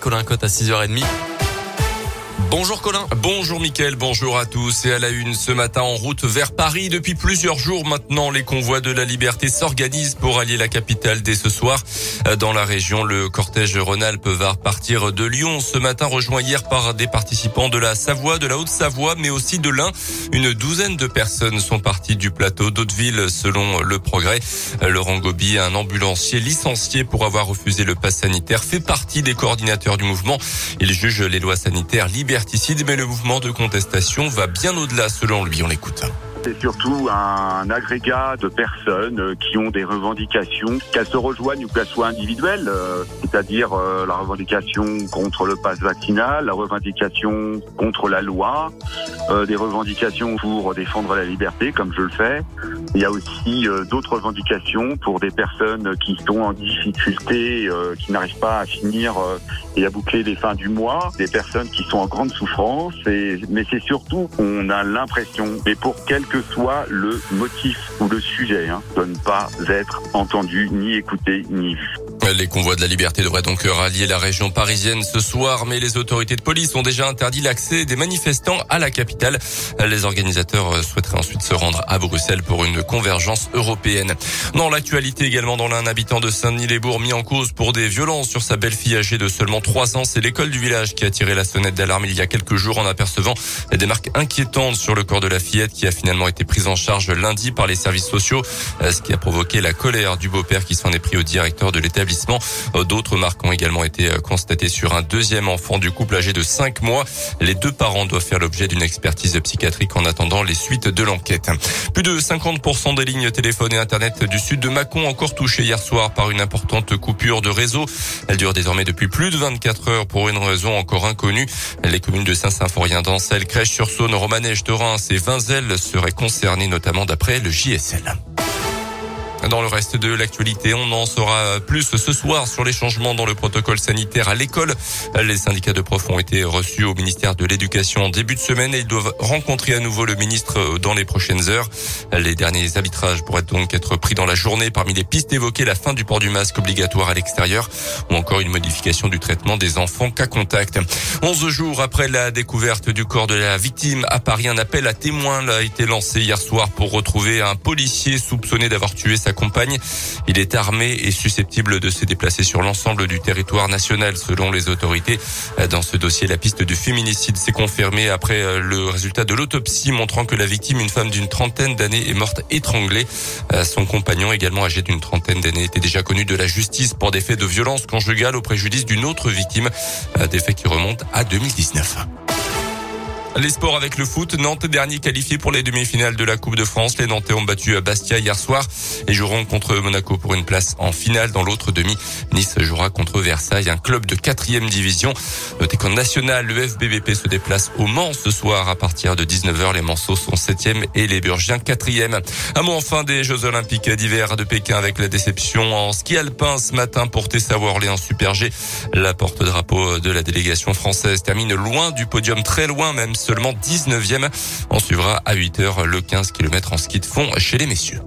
avec Colin Cotte à 6h30. Bonjour Colin. Bonjour Mickaël, bonjour à tous. Et à la une ce matin en route vers Paris. Depuis plusieurs jours maintenant, les convois de la liberté s'organisent pour allier la capitale dès ce soir. Dans la région, le cortège Rhône-Alpes va repartir de Lyon ce matin, rejoint hier par des participants de la Savoie, de la Haute-Savoie, mais aussi de l'Ain. Une douzaine de personnes sont parties du plateau d'Hauteville selon le progrès. Laurent Gobi, un ambulancier licencié pour avoir refusé le pass sanitaire, fait partie des coordinateurs du mouvement. Il juge les lois sanitaires libertaires mais le mouvement de contestation va bien au-delà selon lui. On l'écoute. C'est surtout un agrégat de personnes euh, qui ont des revendications, qu'elles se rejoignent ou qu'elles soient individuelles, euh, c'est-à-dire euh, la revendication contre le pass vaccinal, la revendication contre la loi, des revendications pour défendre la liberté, comme je le fais. Il y a aussi d'autres revendications pour des personnes qui sont en difficulté, qui n'arrivent pas à finir et à boucler les fins du mois, des personnes qui sont en grande souffrance. Et, mais c'est surtout, on a l'impression, et pour quelques que soit le motif ou le sujet, hein, de ne pas être entendu, ni écouté, ni vu. Les convois de la liberté devraient donc rallier la région parisienne ce soir, mais les autorités de police ont déjà interdit l'accès des manifestants à la capitale. Les organisateurs souhaiteraient ensuite se rendre à Bruxelles pour une convergence européenne. Dans l'actualité également, dans l'un habitant de Saint-Denis-les-Bourgs mis en cause pour des violences sur sa belle-fille âgée de seulement 3 ans, c'est l'école du village qui a tiré la sonnette d'alarme il y a quelques jours en apercevant des marques inquiétantes sur le corps de la fillette qui a finalement été prise en charge lundi par les services sociaux, ce qui a provoqué la colère du beau-père qui s'en est pris au directeur de l'établissement euh, d'autres marques ont également été euh, constatées sur un deuxième enfant du couple âgé de 5 mois. Les deux parents doivent faire l'objet d'une expertise psychiatrique en attendant les suites de l'enquête. Plus de 50% des lignes téléphone et internet du sud de Mâcon encore touchées hier soir par une importante coupure de réseau. Elle dure désormais depuis plus de 24 heures pour une raison encore inconnue. Les communes de Saint-Symphorien, d'Ancel, Crèche-sur-Saône, Romanèche, Torrens et Vinzel seraient concernées notamment d'après le JSL. Dans le reste de l'actualité, on en saura plus ce soir sur les changements dans le protocole sanitaire à l'école. Les syndicats de profs ont été reçus au ministère de l'Éducation en début de semaine et ils doivent rencontrer à nouveau le ministre dans les prochaines heures. Les derniers arbitrages pourraient donc être pris dans la journée. Parmi les pistes évoquées, la fin du port du masque obligatoire à l'extérieur ou encore une modification du traitement des enfants cas contact. 11 jours après la découverte du corps de la victime à Paris, un appel à témoins a été lancé hier soir pour retrouver un policier soupçonné d'avoir tué sa Il est armé et susceptible de se déplacer sur l'ensemble du territoire national selon les autorités. Dans ce dossier, la piste du féminicide s'est confirmée après euh, le résultat de l'autopsie montrant que la victime, une femme d'une trentaine d'années, est morte étranglée. Euh, son compagnon, également âgé d'une trentaine d'années, était déjà connu de la justice pour des faits de violence conjugale au préjudice d'une autre victime, euh, des faits qui remontent à 2019. Les sports avec le foot. Nantes dernier qualifié pour les demi-finales de la Coupe de France. Les Nantais ont battu Bastia hier soir et joueront contre Monaco pour une place en finale. Dans l'autre demi, Nice jouera contre Versailles, un club de quatrième division. Notez qu'en national, le FBVP se déplace au Mans ce soir à partir de 19h. Les Manceaux sont septième et les Burgiens quatrième. Un mot enfin des Jeux Olympiques d'hiver de Pékin avec la déception en ski alpin ce matin pour Tessa Worley en Super G. La porte-drapeau de la délégation française termine loin du podium, très loin même seulement 19e. On suivra à 8 h le 15 km en ski de fond chez les messieurs.